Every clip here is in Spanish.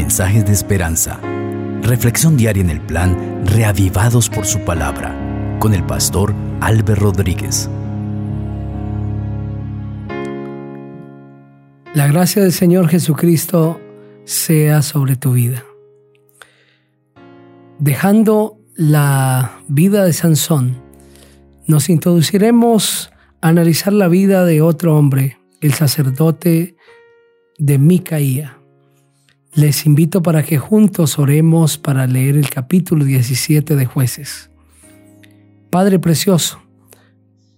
mensajes de esperanza. Reflexión diaria en el plan Reavivados por su palabra con el pastor Álvaro Rodríguez. La gracia del Señor Jesucristo sea sobre tu vida. Dejando la vida de Sansón, nos introduciremos a analizar la vida de otro hombre, el sacerdote de Micaía. Les invito para que juntos oremos para leer el capítulo 17 de jueces. Padre precioso,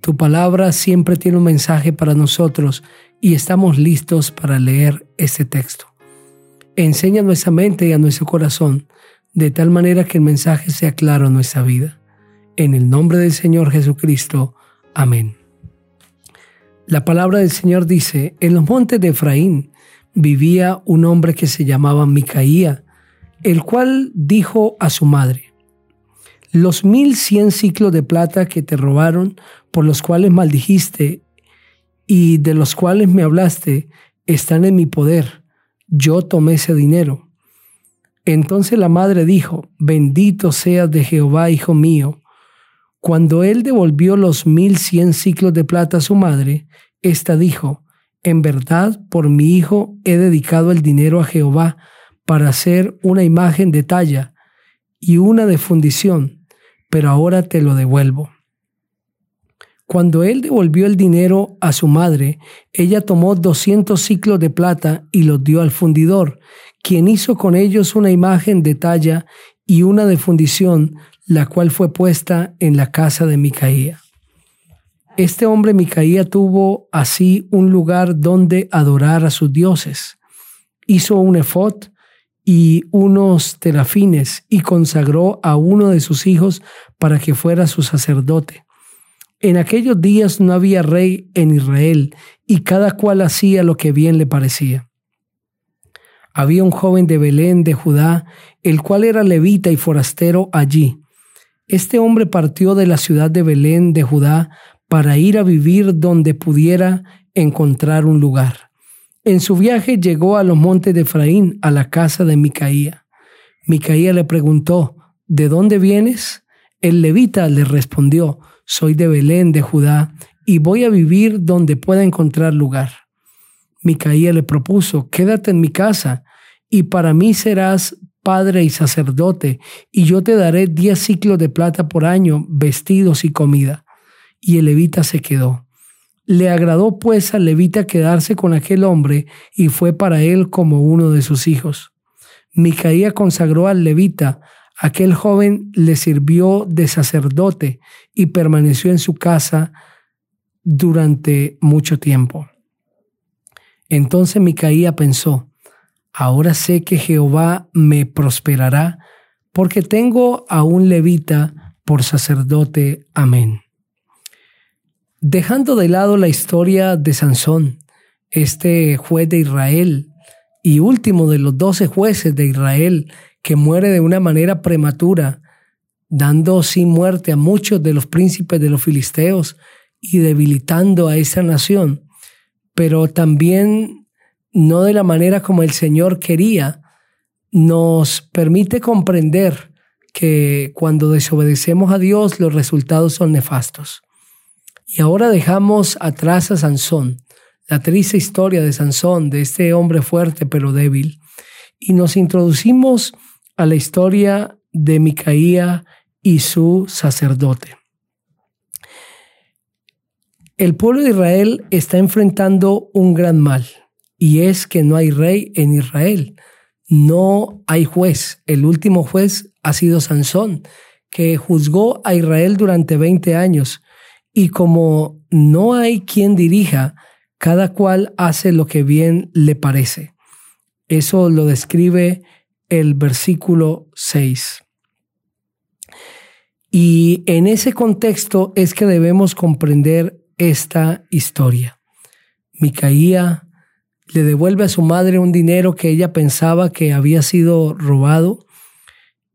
tu palabra siempre tiene un mensaje para nosotros y estamos listos para leer este texto. Enseña a nuestra mente y a nuestro corazón de tal manera que el mensaje sea claro en nuestra vida. En el nombre del Señor Jesucristo. Amén. La palabra del Señor dice, en los montes de Efraín vivía un hombre que se llamaba Micaía, el cual dijo a su madre, los mil cien ciclos de plata que te robaron, por los cuales maldijiste y de los cuales me hablaste, están en mi poder. Yo tomé ese dinero. Entonces la madre dijo, bendito seas de Jehová, hijo mío. Cuando él devolvió los mil cien ciclos de plata a su madre, ésta dijo, en verdad, por mi hijo he dedicado el dinero a Jehová para hacer una imagen de talla y una de fundición, pero ahora te lo devuelvo. Cuando él devolvió el dinero a su madre, ella tomó doscientos ciclos de plata y los dio al fundidor, quien hizo con ellos una imagen de talla y una de fundición, la cual fue puesta en la casa de Micaía. Este hombre Micaía tuvo así un lugar donde adorar a sus dioses. Hizo un efod y unos terafines y consagró a uno de sus hijos para que fuera su sacerdote. En aquellos días no había rey en Israel y cada cual hacía lo que bien le parecía. Había un joven de Belén de Judá, el cual era levita y forastero allí. Este hombre partió de la ciudad de Belén de Judá para ir a vivir donde pudiera encontrar un lugar. En su viaje llegó a los montes de Efraín, a la casa de Micaía. Micaía le preguntó, ¿De dónde vienes? El levita le respondió, soy de Belén, de Judá, y voy a vivir donde pueda encontrar lugar. Micaía le propuso, quédate en mi casa, y para mí serás padre y sacerdote, y yo te daré diez ciclos de plata por año, vestidos y comida y el levita se quedó. Le agradó pues al levita quedarse con aquel hombre y fue para él como uno de sus hijos. Micaía consagró al levita, aquel joven le sirvió de sacerdote y permaneció en su casa durante mucho tiempo. Entonces Micaía pensó, ahora sé que Jehová me prosperará, porque tengo a un levita por sacerdote. Amén. Dejando de lado la historia de Sansón, este juez de Israel y último de los doce jueces de Israel que muere de una manera prematura, dando sin muerte a muchos de los príncipes de los filisteos y debilitando a esa nación, pero también no de la manera como el Señor quería, nos permite comprender que cuando desobedecemos a Dios los resultados son nefastos. Y ahora dejamos atrás a Sansón, la triste historia de Sansón, de este hombre fuerte pero débil, y nos introducimos a la historia de Micaía y su sacerdote. El pueblo de Israel está enfrentando un gran mal, y es que no hay rey en Israel, no hay juez. El último juez ha sido Sansón, que juzgó a Israel durante 20 años y como no hay quien dirija, cada cual hace lo que bien le parece. Eso lo describe el versículo 6. Y en ese contexto es que debemos comprender esta historia. Micaía le devuelve a su madre un dinero que ella pensaba que había sido robado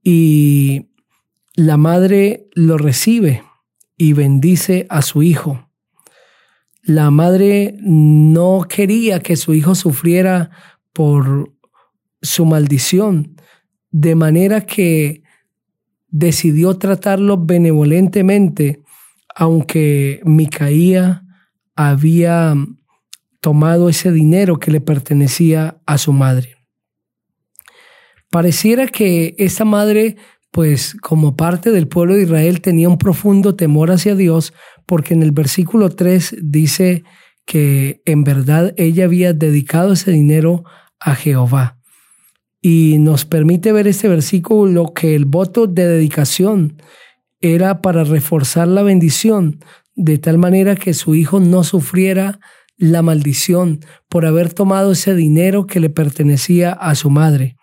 y la madre lo recibe y bendice a su hijo. La madre no quería que su hijo sufriera por su maldición, de manera que decidió tratarlo benevolentemente, aunque Micaía había tomado ese dinero que le pertenecía a su madre. Pareciera que esa madre, pues como parte del pueblo de Israel, tenía un profundo temor hacia Dios, porque en el versículo 3 dice que en verdad ella había dedicado ese dinero a Jehová. Y nos permite ver este versículo que el voto de dedicación era para reforzar la bendición, de tal manera que su hijo no sufriera la maldición por haber tomado ese dinero que le pertenecía a su madre.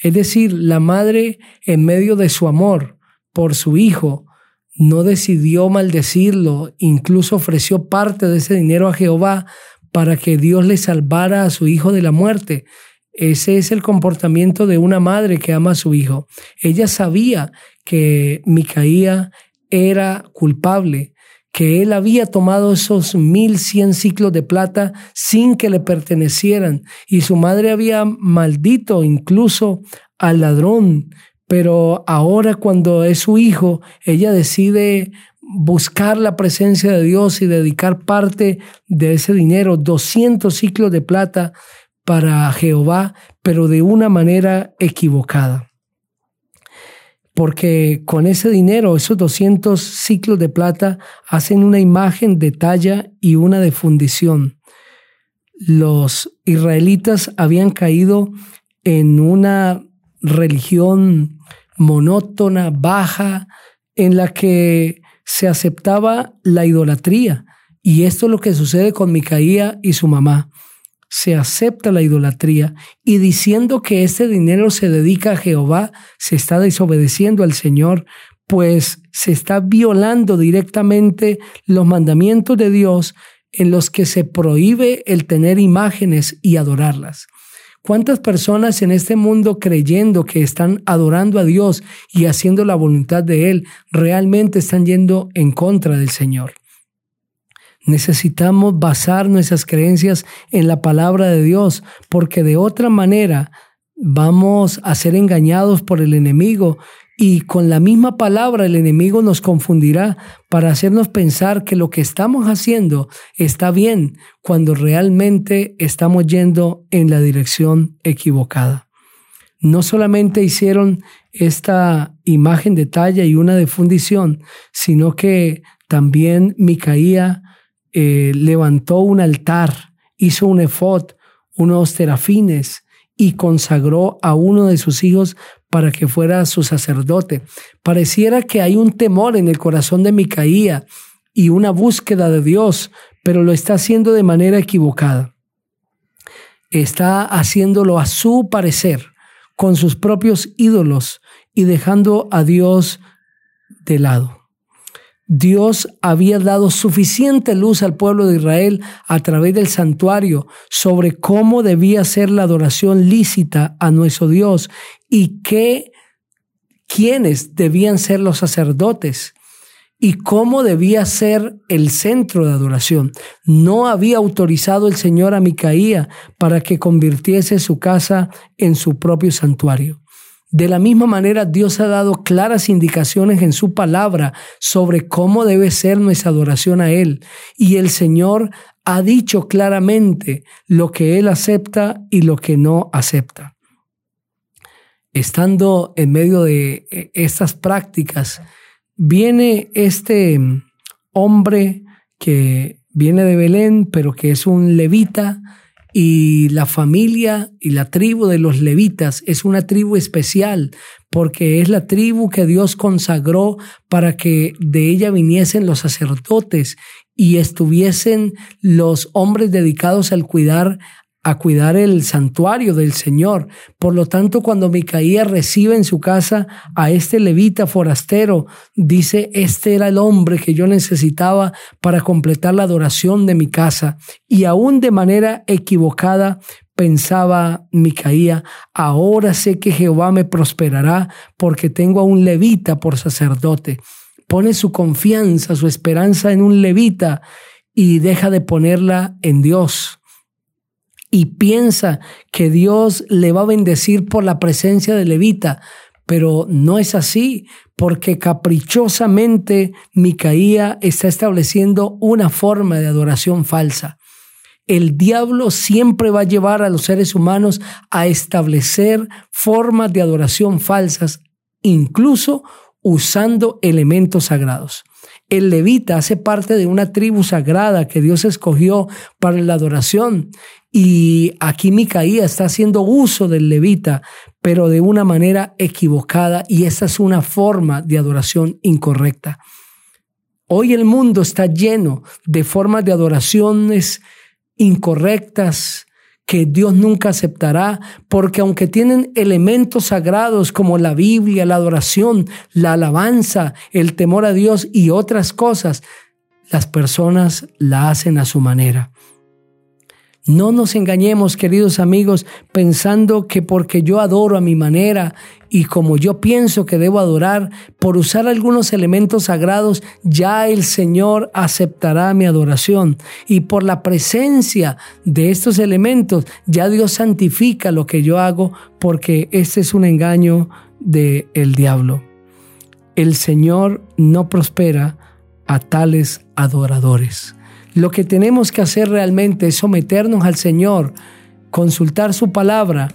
Es decir, la madre, en medio de su amor por su hijo, no decidió maldecirlo, incluso ofreció parte de ese dinero a Jehová para que Dios le salvara a su hijo de la muerte. Ese es el comportamiento de una madre que ama a su hijo. Ella sabía que Micaía era culpable, que él había tomado esos mil cien ciclos de plata sin que le pertenecieran y su madre había maldito incluso al ladrón. Pero ahora cuando es su hijo, ella decide buscar la presencia de Dios y dedicar parte de ese dinero, 200 ciclos de plata, para Jehová, pero de una manera equivocada. Porque con ese dinero, esos 200 ciclos de plata, hacen una imagen de talla y una de fundición. Los israelitas habían caído en una religión monótona, baja, en la que se aceptaba la idolatría. Y esto es lo que sucede con Micaía y su mamá se acepta la idolatría y diciendo que este dinero se dedica a Jehová, se está desobedeciendo al Señor, pues se está violando directamente los mandamientos de Dios en los que se prohíbe el tener imágenes y adorarlas. ¿Cuántas personas en este mundo creyendo que están adorando a Dios y haciendo la voluntad de Él realmente están yendo en contra del Señor? Necesitamos basar nuestras creencias en la palabra de Dios, porque de otra manera vamos a ser engañados por el enemigo y con la misma palabra el enemigo nos confundirá para hacernos pensar que lo que estamos haciendo está bien cuando realmente estamos yendo en la dirección equivocada. No solamente hicieron esta imagen de talla y una de fundición, sino que también Micaía eh, levantó un altar, hizo un efod, unos terafines y consagró a uno de sus hijos para que fuera su sacerdote. Pareciera que hay un temor en el corazón de Micaía y una búsqueda de Dios, pero lo está haciendo de manera equivocada. Está haciéndolo a su parecer, con sus propios ídolos y dejando a Dios de lado. Dios había dado suficiente luz al pueblo de Israel a través del santuario sobre cómo debía ser la adoración lícita a nuestro Dios y qué, quiénes debían ser los sacerdotes y cómo debía ser el centro de adoración. No había autorizado el Señor a Micaía para que convirtiese su casa en su propio santuario. De la misma manera, Dios ha dado claras indicaciones en su palabra sobre cómo debe ser nuestra adoración a Él. Y el Señor ha dicho claramente lo que Él acepta y lo que no acepta. Estando en medio de eh, estas prácticas, viene este hombre que viene de Belén, pero que es un levita, y la familia y la tribu de los levitas es una tribu especial porque es la tribu que Dios consagró para que de ella viniesen los sacerdotes y estuviesen los hombres dedicados al cuidar a cuidar el santuario del Señor. Por lo tanto, cuando Micaía recibe en su casa a este levita forastero, dice, este era el hombre que yo necesitaba para completar la adoración de mi casa. Y aún de manera equivocada, pensaba Micaía, ahora sé que Jehová me prosperará porque tengo a un levita por sacerdote. Pone su confianza, su esperanza en un levita y deja de ponerla en Dios y piensa que Dios le va a bendecir por la presencia de levita, pero no es así, porque caprichosamente Micaía está estableciendo una forma de adoración falsa. El diablo siempre va a llevar a los seres humanos a establecer formas de adoración falsas, incluso usando elementos sagrados. El levita hace parte de una tribu sagrada que Dios escogió para la adoración. Y aquí Micaía está haciendo uso del levita, pero de una manera equivocada. Y esa es una forma de adoración incorrecta. Hoy el mundo está lleno de formas de adoraciones incorrectas, que Dios nunca aceptará, porque aunque tienen elementos sagrados como la Biblia, la adoración, la alabanza, el temor a Dios y otras cosas, las personas la hacen a su manera. No nos engañemos, queridos amigos, pensando que porque yo adoro a mi manera y como yo pienso que debo adorar, por usar algunos elementos sagrados, ya el Señor aceptará mi adoración. Y por la presencia de estos elementos, ya Dios santifica lo que yo hago, porque este es un engaño del el diablo. El Señor no prospera a tales adoradores. Lo que tenemos que hacer realmente es someternos al Señor, consultar su palabra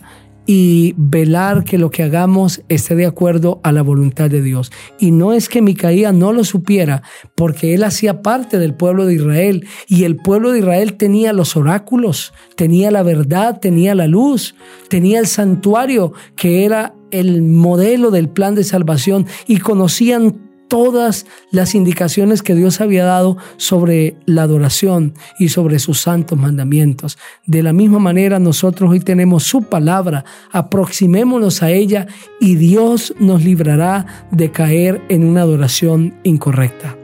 y velar que lo que hagamos esté de acuerdo a la voluntad de Dios. Y no es que Micaía no lo supiera, porque él hacía parte del pueblo de Israel y el pueblo de Israel tenía los oráculos, tenía la verdad, tenía la luz, tenía el santuario que era el modelo del plan de salvación y conocían todas las indicaciones que Dios había dado sobre la adoración y sobre sus santos mandamientos. De la misma manera nosotros hoy tenemos su palabra, aproximémonos a ella y Dios nos librará de caer en una adoración incorrecta.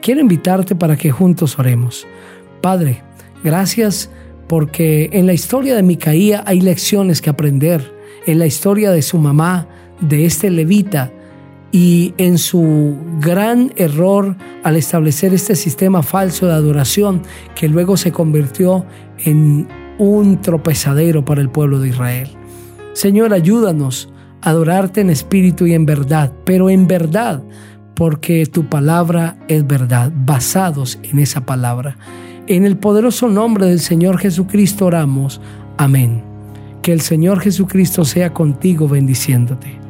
Quiero invitarte para que juntos oremos. Padre, gracias porque en la historia de Micaía hay lecciones que aprender. En la historia de su mamá, de este levita, y en su gran error al establecer este sistema falso de adoración que luego se convirtió en un tropezadero para el pueblo de Israel. Señor, ayúdanos a adorarte en espíritu y en verdad, pero en verdad, porque tu palabra es verdad, basados en esa palabra. En el poderoso nombre del Señor Jesucristo oramos. Amén. Que el Señor Jesucristo sea contigo bendiciéndote.